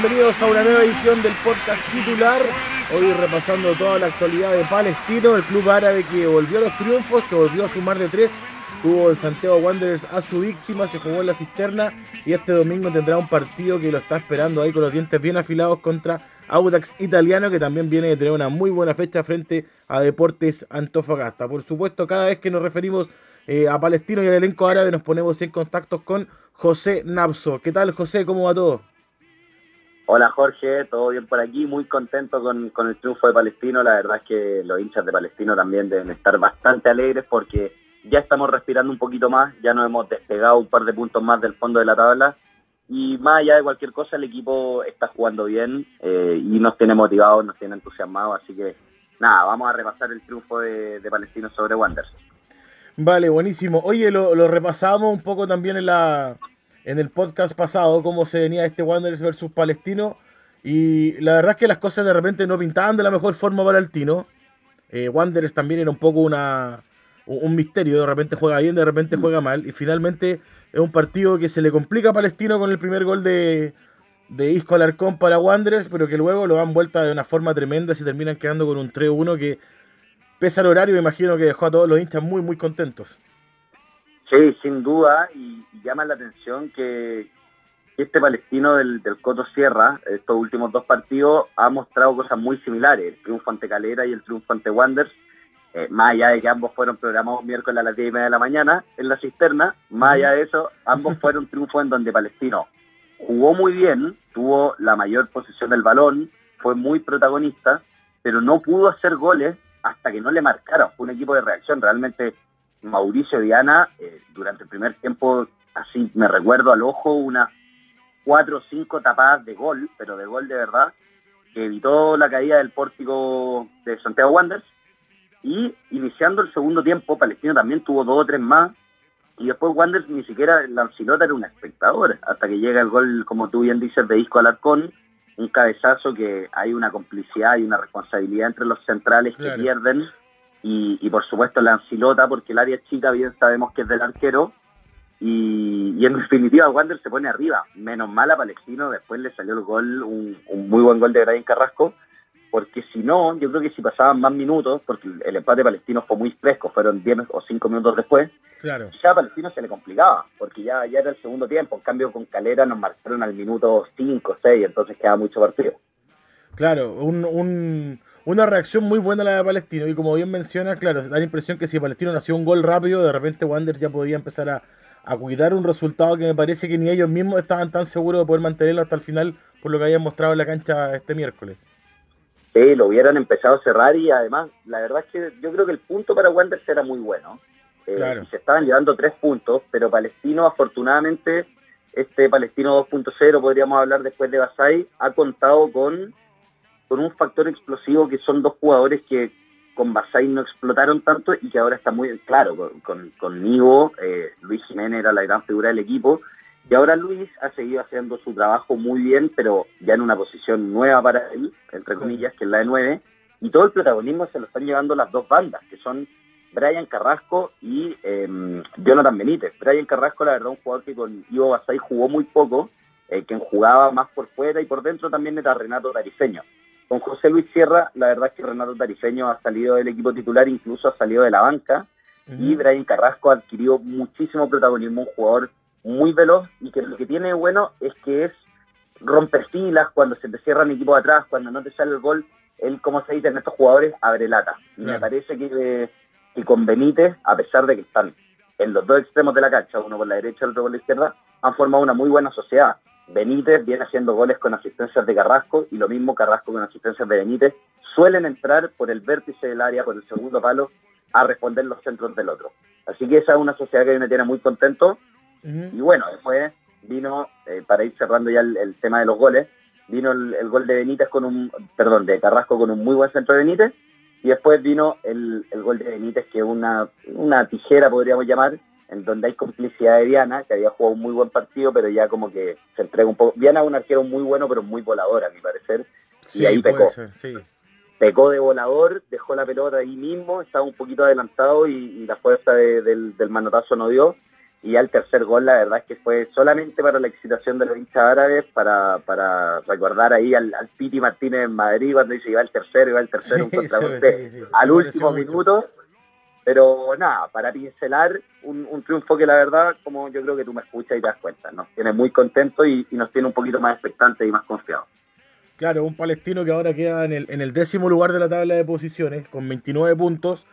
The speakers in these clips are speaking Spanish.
bienvenidos a una nueva edición del podcast titular. Hoy repasando toda la actualidad de Palestino, el club árabe que volvió a los triunfos, que volvió a sumar de tres. Tuvo en Santiago Wanderers a su víctima, se jugó en la cisterna y este domingo tendrá un partido que lo está esperando ahí con los dientes bien afilados contra Audax Italiano, que también viene de tener una muy buena fecha frente a Deportes Antofagasta. Por supuesto, cada vez que nos referimos eh, a Palestino y al elenco árabe nos ponemos en contacto con José Napso. ¿Qué tal, José? ¿Cómo va todo? Hola Jorge, todo bien por aquí, muy contento con, el triunfo de Palestino, la verdad es que los hinchas de Palestino también deben estar bastante alegres porque ya estamos respirando un poquito más, ya nos hemos despegado un par de puntos más del fondo de la tabla y más allá de cualquier cosa el equipo está jugando bien eh, y nos tiene motivados, nos tiene entusiasmados, así que nada, vamos a repasar el triunfo de, Palestino sobre Wanderers. Vale, buenísimo. Oye, lo, lo repasamos un poco también en la en el podcast pasado cómo se venía este Wanderers versus Palestino. Y la verdad es que las cosas de repente no pintaban de la mejor forma para el Tino. Eh, Wanderers también era un poco una, un misterio. De repente juega bien, de repente juega mal. Y finalmente es un partido que se le complica a Palestino con el primer gol de, de Isco Alarcón para Wanderers, pero que luego lo dan vuelta de una forma tremenda. y terminan quedando con un 3-1 que, pese al horario, me imagino que dejó a todos los hinchas muy, muy contentos. Sí, sin duda, y, llama la atención que, este palestino del, Coto Sierra, estos últimos dos partidos, ha mostrado cosas muy similares, el triunfo ante Calera y el triunfo ante Wanderers, eh, más allá de que ambos fueron programados miércoles a las 10 y media de la mañana en la cisterna, más allá de eso, ambos fueron triunfos en donde Palestino jugó muy bien, tuvo la mayor posición del balón, fue muy protagonista, pero no pudo hacer goles hasta que no le marcaron. Fue un equipo de reacción, realmente Mauricio Diana, eh, durante el primer tiempo, así me recuerdo al ojo, unas cuatro o cinco tapadas de gol, pero de gol de verdad, que evitó la caída del pórtico de Santiago Wanderers. Y iniciando el segundo tiempo, Palestino también tuvo dos o tres más. Y después Wanderers ni siquiera, Lancilota era un espectador, hasta que llega el gol, como tú bien dices, de Disco Alarcón, un cabezazo que hay una complicidad y una responsabilidad entre los centrales que pierden y, por supuesto la Ancilota, porque el área chica bien sabemos que es del arquero, y, en definitiva Wander se pone arriba, menos mal a Palestino, después le salió el gol, un, muy buen gol de Brian Carrasco, porque si no, yo creo que si pasaban más minutos, porque el empate palestino fue muy fresco, fueron 10 o 5 minutos después, claro. ya a Palestino se le complicaba, porque ya, ya era el segundo tiempo, en cambio con Calera nos marcaron al minuto 5, 6, entonces quedaba mucho partido. Claro, un, una reacción muy buena la de Palestino. Y como bien menciona, claro, da la impresión que si Palestino nació un gol rápido, de repente Wander ya podía empezar a, cuidar un resultado que me parece que ni ellos mismos estaban tan seguros de poder mantenerlo hasta el final, por lo que habían mostrado en la cancha este miércoles. Sí, lo hubieran empezado a cerrar y además, la verdad es que yo creo que el punto para Wander era muy bueno. Eh, se estaban llevando tres puntos, pero Palestino, afortunadamente, este Palestino 2.0, podríamos hablar después de Basay, ha contado con con un factor explosivo que son dos jugadores que con Basay no explotaron tanto y que ahora está muy claro, con, con, Nivo, eh, Luis Jiménez era la gran figura del equipo, y ahora Luis ha seguido haciendo su trabajo muy bien, pero ya en una posición nueva para él, entre comillas, que es la de nueve, y todo el protagonismo se lo están llevando las dos bandas, que son Brian Carrasco y eh, Jonathan Benítez. Brian Carrasco, la verdad, un jugador que con Ivo Basay jugó muy poco, eh, quien jugaba más por fuera y por dentro también era Renato Tarifeño. Con José Luis Sierra, la verdad es que Renato Tarifeño ha salido del equipo titular, incluso ha salido de la banca, y Brian Carrasco adquirió muchísimo protagonismo, un jugador muy veloz y que lo que tiene bueno es que es romper filas cuando se te cierran equipo atrás, cuando no te sale el gol, él, como se dice en estos jugadores, abre lata. Y me parece que, que con Benítez, a pesar de que están en los dos extremos de la cancha, uno por la derecha y el otro por la izquierda, han formado una muy buena sociedad. Benítez viene haciendo goles con asistencias de Carrasco y lo mismo Carrasco con asistencias de Benítez. Suelen entrar por el vértice del área, por el segundo palo, a responder los centros del otro. Así que esa es una sociedad que me tiene muy contento. Y bueno, después vino, eh, para ir cerrando ya el, tema de los goles, vino el, gol de Benítez con un, perdón, de Carrasco con un muy buen centro de Benítez. Y después vino el, el gol de Benítez, que es una, una tijera, podríamos llamar, en donde hay complicidad de Diana, que había jugado un muy buen partido, pero ya como que se entrega un poco. Diana es un arquero muy bueno, pero muy volador, a mi parecer. y ahí pecó. Pecó de volador, dejó la pelota ahí mismo, estaba un poquito adelantado y, la fuerza del, manotazo no dio. y ya el tercer gol, la verdad es que fue solamente para la excitación de los hinchas árabes, para, para recordar ahí al, al Piti Martínez en Madrid cuando dice iba el tercero, iba el tercero, un contragolpe al último minuto. Pero nada, para pincelar un, un, triunfo que la verdad, como yo creo que tú me escuchas y te das cuenta, nos tiene muy contentos y, nos tiene un poquito más expectantes y más confiados. Claro, un palestino que ahora queda en el, en el décimo lugar de la tabla de posiciones con 29 puntos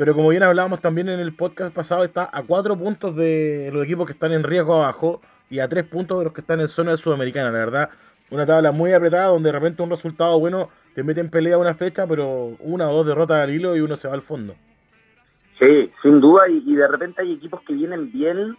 pero como bien hablábamos también en el podcast pasado, está a cuatro puntos de los equipos que están en riesgo abajo y a tres puntos de los que están en zona sudamericana. La verdad, una tabla muy apretada donde de repente un resultado bueno te mete en pelea una fecha, pero una o dos derrotas al hilo y uno se va al fondo. Sí, sin duda, y, de repente hay equipos que vienen bien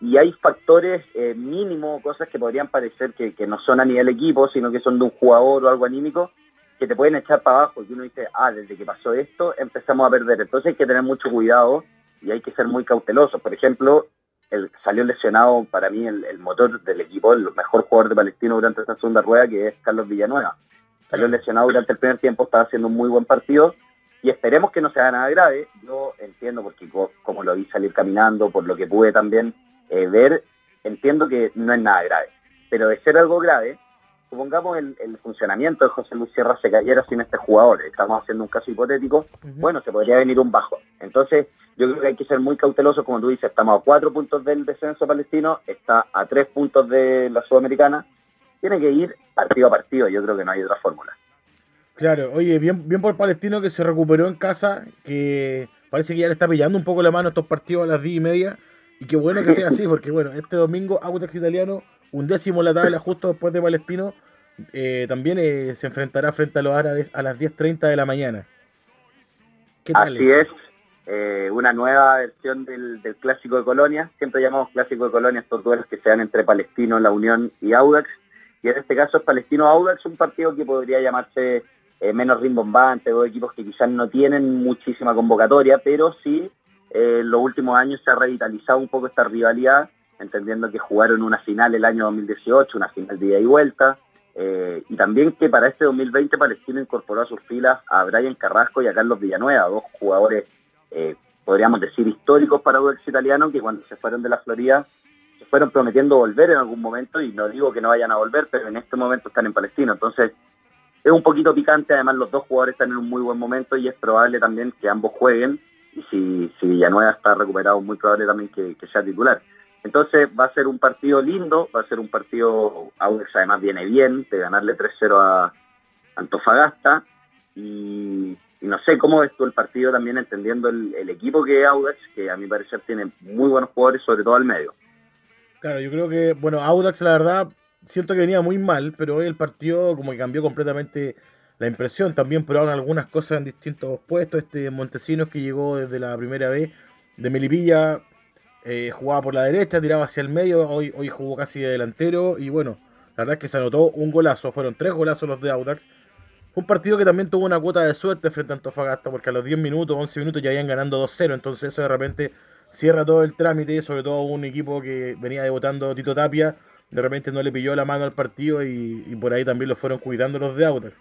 y hay factores eh, mínimos, cosas que podrían parecer que, que no son a nivel equipo, sino que son de un jugador o algo anímico, que te pueden echar para abajo y uno dice, ah, desde que pasó esto empezamos a perder. Entonces hay que tener mucho cuidado y hay que ser muy cauteloso. Por ejemplo, el, salió lesionado para mí el, motor del equipo, el mejor jugador de Palestino durante esta segunda rueda, que es Carlos Villanueva. Salió lesionado durante el primer tiempo, estaba haciendo un muy buen partido y esperemos que no sea nada grave. Yo entiendo, porque como lo vi salir caminando, por lo que pude también eh, ver, entiendo que no es nada grave. Pero de ser algo grave, supongamos el, el, funcionamiento de José Luis Sierra se cayera sin este jugador, estamos haciendo un caso hipotético, bueno, se podría venir un bajo. Entonces, yo creo que hay que ser muy cauteloso, como tú dices, estamos a cuatro puntos del descenso palestino, está a tres puntos de la Sudamericana, tiene que ir partido a partido, yo creo que no hay otra fórmula. Claro, oye, bien, bien por Palestino que se recuperó en casa, que parece que ya le está pillando un poco la mano estos partidos a las diez y media, y qué bueno que sea así, porque bueno, este domingo Audax Italiano un décimo en la tabla justo después de Palestino, eh, también eh, se enfrentará frente a los árabes a las 10.30 de la mañana. ¿Qué tal Así es, eh, una nueva versión del, Clásico de Colonia. Siempre llamamos Clásico de Colonia estos duelos que se dan entre Palestino, La Unión y Audax. Y en este caso es Palestino-Audax, un partido que podría llamarse menos rimbombante, dos equipos que quizás no tienen muchísima convocatoria, pero sí en los últimos años se ha revitalizado un poco esta rivalidad entendiendo que jugaron una final el año 2018, una final de ida y vuelta, eh, y también que para este 2020 Palestino incorporó a sus filas a Brian Carrasco y a Carlos Villanueva, dos jugadores, eh, podríamos decir, históricos para el italiano, que cuando se fueron de la Florida se fueron prometiendo volver en algún momento, y no digo que no vayan a volver, pero en este momento están en Palestino, entonces es un poquito picante, además los dos jugadores están en un muy buen momento y es probable también que ambos jueguen, y si, si Villanueva está recuperado, muy probable también que sea titular. Entonces va a ser un partido lindo, va a ser un partido, Audax además viene bien, de ganarle 3-0 a Antofagasta, y, no sé cómo ves tú el partido también entendiendo el, equipo que es Audax, que a mi parecer tiene muy buenos jugadores, sobre todo al medio. Claro, yo creo que, bueno, Audax la verdad siento que venía muy mal, pero hoy el partido como que cambió completamente la impresión. También probaron algunas cosas en distintos puestos. Este Montesinos que llegó desde la primera vez de Melipilla eh, jugaba por la derecha, tiraba hacia el medio, hoy, hoy jugó casi de delantero y bueno, la verdad es que se anotó un golazo, fueron tres golazos los de Audax. un partido que también tuvo una cuota de suerte frente a Antofagasta, porque a los 10 minutos, 11 minutos ya habían ganando 2-0, entonces eso de repente cierra todo el trámite, sobre todo un equipo que venía debutando Tito Tapia, de repente no le pilló la mano al partido y, por ahí también lo fueron cuidando los de Audax.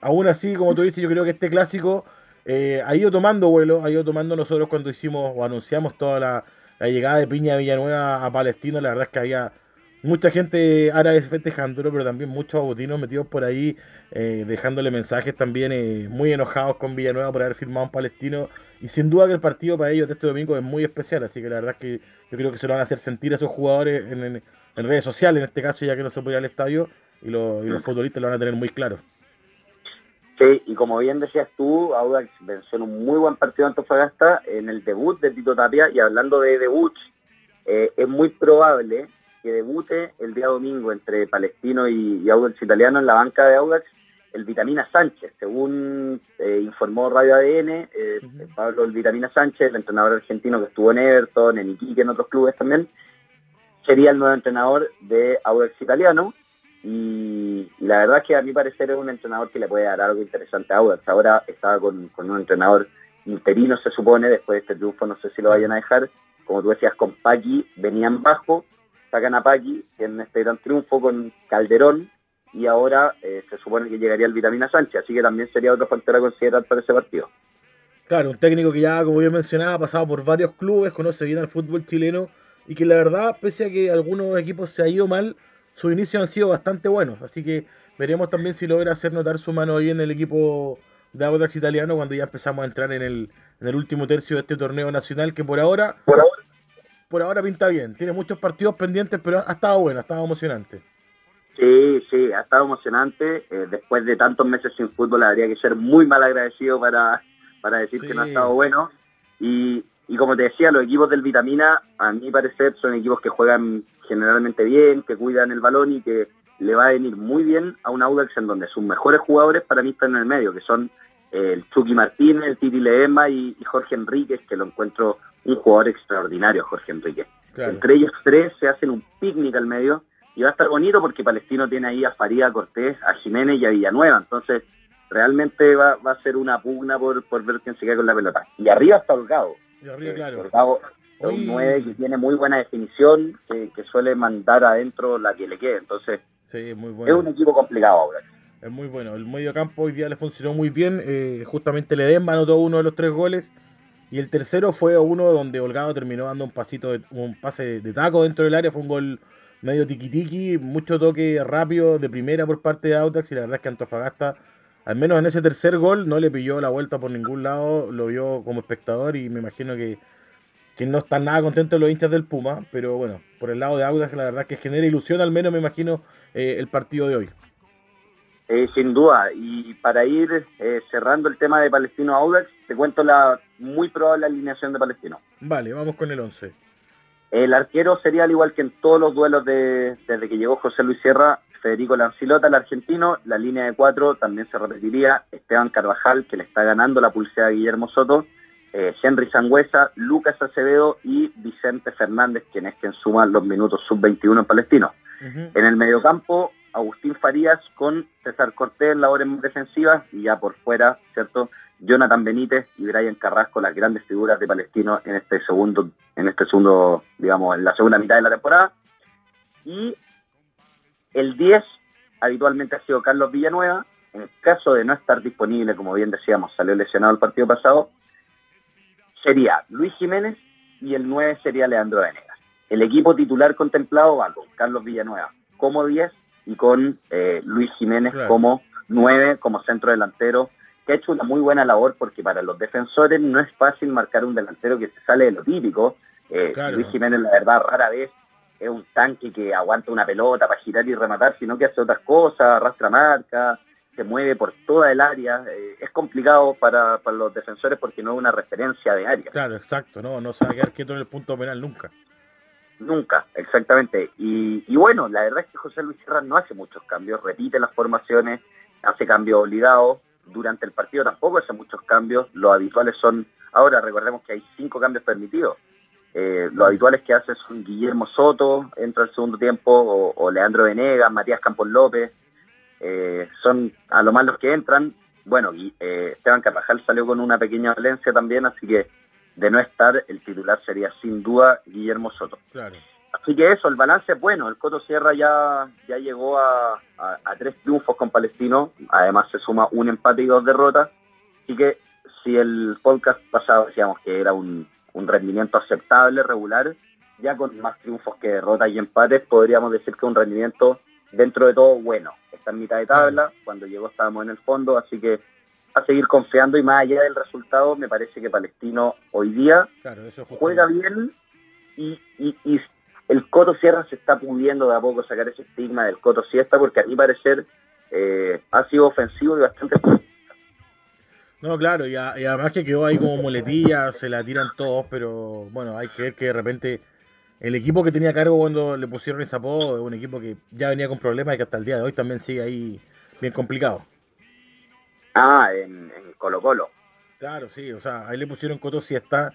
Aún así, como tú dices, yo creo que este clásico eh, ha ido tomando vuelo, ha ido tomando nosotros cuando hicimos o anunciamos toda la, llegada de Piña Villanueva a Palestina, la verdad es que había mucha gente árabe festejándolo, pero también muchos abotinos metidos por ahí, eh, dejándole mensajes también eh, muy enojados con Villanueva por haber firmado un palestino. Y sin duda que el partido para ellos de este domingo es muy especial, así que la verdad es que yo creo que se lo van a hacer sentir a esos jugadores en, redes sociales, en este caso, ya que no se puede ir al estadio, y, y los futbolistas lo van a tener muy claro. Sí, y como bien decías tú, Audax venció en un muy buen partido Antofagasta en el debut de Tito Tapia. Y hablando de debuts, eh, es muy probable que debute el día domingo entre Palestino y, Audax Italiano en la banca de Audax el Vitamina Sánchez. Según eh, informó Radio ADN, eh, Pablo el Vitamina Sánchez, el entrenador argentino que estuvo en Everton, en Iquique, en otros clubes también, sería el nuevo entrenador de Audax Italiano. Y, la verdad es que a mi parecer es un entrenador que le puede dar algo interesante a Audax. Ahora estaba con, un entrenador interino, se supone, después de este triunfo, no sé si lo vayan a dejar. Como tú decías, con Paqui venían bajo, sacan a Paqui en este gran triunfo con Calderón y ahora eh, se supone que llegaría el Vitamina Sánchez, así que también sería otro factor a considerar para ese partido. Claro, un técnico que ya, como yo mencionaba, ha pasado por varios clubes, conoce bien al fútbol chileno y que la verdad, pese a que algunos equipos se ha ido mal, sus inicios han sido bastante buenos. Así que veremos también si logra hacer notar su mano ahí en el equipo de Audax italiano cuando ya empezamos a entrar en el, en el último tercio de este torneo nacional que por ahora, por ahora, por ahora pinta bien. Tiene muchos partidos pendientes, pero ha estado bueno, ha estado emocionante. Sí, sí, ha estado emocionante. Eh, después de tantos meses sin fútbol, habría que ser muy mal agradecido para, para decir que no ha estado bueno. Y, y como te decía, los equipos del Vitamina, a mi parecer, son equipos que juegan generalmente bien, que cuidan el balón y que le va a venir muy bien a un Audax en donde sus mejores jugadores para mí están en el medio, que son eh, el Chucky Martínez, el Titi Leema y, Jorge Enríquez, que lo encuentro un jugador extraordinario, Jorge Enríquez. Entre ellos tres se hacen un picnic al medio y va a estar bonito porque Palestino tiene ahí a Faría Cortés, a Jiménez y a Villanueva, entonces realmente va, va a ser una pugna por, por ver quién se queda con la pelota. Y arriba está Holgado, es un 9 que tiene muy buena definición, que, suele mandar adentro la que le quede. Entonces, es un equipo complicado ahora. Es muy bueno. El medio campo hoy día le funcionó muy bien. Eh, justamente Ledesma anotó uno de los tres goles. Y el tercero fue uno donde Holgado terminó dando un pasito, de, un pase de taco dentro del área. Fue un gol medio tiki-tiki, mucho toque rápido de primera por parte de Autax. Y la verdad es que Antofagasta al menos en ese tercer gol no le pilló la vuelta por ningún lado, lo vio como espectador y me imagino que, que no están nada contentos los hinchas del Puma, pero bueno, por el lado de Audax la verdad que genera ilusión, al menos me imagino eh, el partido de hoy. Eh, sin duda, y para ir eh, cerrando el tema de Palestino Audax, te cuento la muy probable alineación de Palestino. Vale, vamos con el 11. El arquero sería al igual que en todos los duelos de, desde que llegó José Luis Sierra, Federico Lancilota, el argentino, la línea de cuatro también se repetiría, Esteban Carvajal, que le está ganando la pulsera a Guillermo Soto, eh, Henry Sangüesa, Lucas Acevedo y Vicente Fernández, quien es quien suma los minutos sub-21 en Palestino. En el mediocampo, Agustín Farías con César Cortés en labores defensivas y ya por fuera, ¿cierto? Jonathan Benítez y Brian Carrasco, las grandes figuras de Palestino en este segundo, en este segundo, digamos, en la segunda mitad de la temporada. Y el 10 habitualmente ha sido Carlos Villanueva. En el caso de no estar disponible, como bien decíamos, salió lesionado el partido pasado, sería Luis Jiménez y el 9 sería Leandro Venegas. El equipo titular contemplado va con Carlos Villanueva como 10 y con eh, Luis Jiménez como 9, como centro delantero, que ha hecho una muy buena labor porque para los defensores no es fácil marcar un delantero que se sale de lo típico. Eh, Luis Jiménez, la verdad, rara vez es un tanque que aguanta una pelota para girar y rematar, sino que hace otras cosas, arrastra marca, se mueve por toda el área. Eh, es complicado para, para, los defensores porque no es una referencia de área. Claro, exacto, no, no se va a quedar quieto en el punto penal nunca. Nunca, exactamente. Y, y bueno, la verdad es que José Luis Serra no hace muchos cambios, repite las formaciones, hace cambios obligados. Durante el partido tampoco hace muchos cambios. Los habituales son, ahora recordemos que hay cinco cambios permitidos eh, lo habitual es que hace un Guillermo Soto, entra al segundo tiempo, o, Leandro Venegas, Matías Campos López, eh, son a lo más los que entran. Bueno, eh, Esteban Carvajal salió con una pequeña valencia también, así que de no estar, el titular sería sin duda Guillermo Soto. Así que eso, el balance es bueno. El Coto Sierra ya, ya llegó a, a, tres triunfos con Palestino, además se suma un empate y dos derrotas. Así que si el podcast pasado decíamos que era un, un rendimiento aceptable, regular, ya con más triunfos que derrotas y empates, podríamos decir que un rendimiento dentro de todo bueno. Está en mitad de tabla, cuando llegó estábamos en el fondo, así que a seguir confiando y más allá del resultado, me parece que Palestino hoy día juega bien y, y, el Coto Sierra se está pudiendo de a poco sacar ese estigma del Coto Siesta, porque a mi parecer eh, ha sido ofensivo y bastante no, claro, y, además que quedó ahí como muletilla, se la tiran todos, pero bueno, hay que ver que de repente el equipo que tenía cargo cuando le pusieron ese apodo es un equipo que ya venía con problemas y que hasta el día de hoy también sigue ahí bien complicado. Ah, en, Colo Colo. Claro, sí, o sea, ahí le pusieron Coto si está.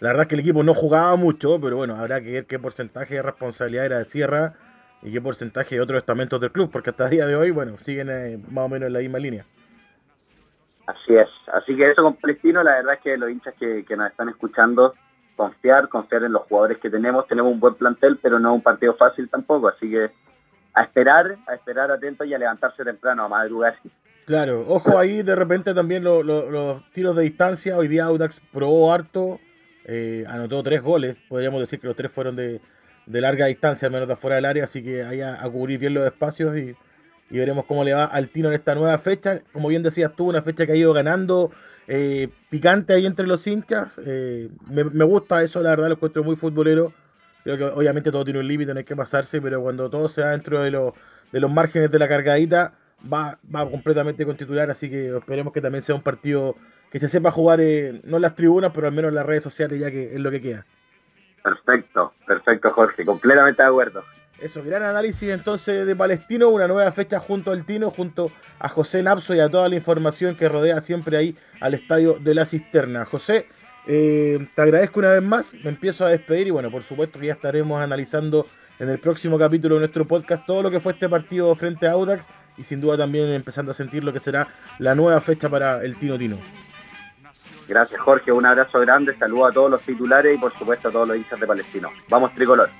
La verdad es que el equipo no jugaba mucho, pero bueno, habrá que ver qué porcentaje de responsabilidad era de Sierra y qué porcentaje de otros estamentos del club, porque hasta el día de hoy, bueno, siguen eh, más o menos en la misma línea. Así es. Así que eso con Palestino, la verdad es que los hinchas que, nos están escuchando, confiar, confiar en los jugadores que tenemos. Tenemos un buen plantel, pero no un partido fácil tampoco. Así que a esperar, a esperar atentos y a levantarse temprano, a madrugar. Claro, ojo ahí de repente también los tiros de distancia. Hoy día Audax probó harto. eh, anotó tres goles, podríamos decir que los tres fueron de, larga distancia, al menos de afuera del área, así que ahí a, cubrir bien los espacios y, veremos cómo le va al Tino en esta nueva fecha. Como bien decías tú, una fecha que ha ido ganando eh, picante ahí entre los hinchas. Eh, me, gusta eso, la verdad, lo encuentro muy futbolero. Creo que obviamente todo tiene un límite, no hay que pasarse, pero cuando todo se da dentro de, de los márgenes de la cargadita, va, va completamente con titular, así que esperemos que también sea un partido que se sepa jugar, eh, no en las tribunas, pero al menos en las redes sociales, ya que es lo que queda. Perfecto, perfecto, Jorge, completamente de acuerdo. Eso, gran análisis entonces de Palestino, una nueva fecha junto al Tino, junto a José Napso y a toda la información que rodea siempre ahí al estadio de la cisterna. José, eh, te agradezco una vez más, me empiezo a despedir y bueno, por supuesto que ya estaremos analizando en el próximo capítulo de nuestro podcast todo lo que fue este partido frente a Audax y sin duda también empezando a sentir lo que será la nueva fecha para el Tino Tino. Gracias Jorge, un abrazo grande, saludo a todos los titulares y por supuesto a todos los hinchas de Palestino. Vamos tricolor.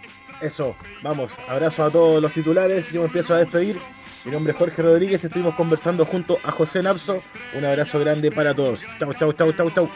Eso, vamos, abrazo a todos los titulares, yo me empiezo a despedir. Mi nombre es Jorge Rodríguez, estuvimos conversando junto a José Napso. Un abrazo grande para todos. Chau, chau, chau, chau, chau.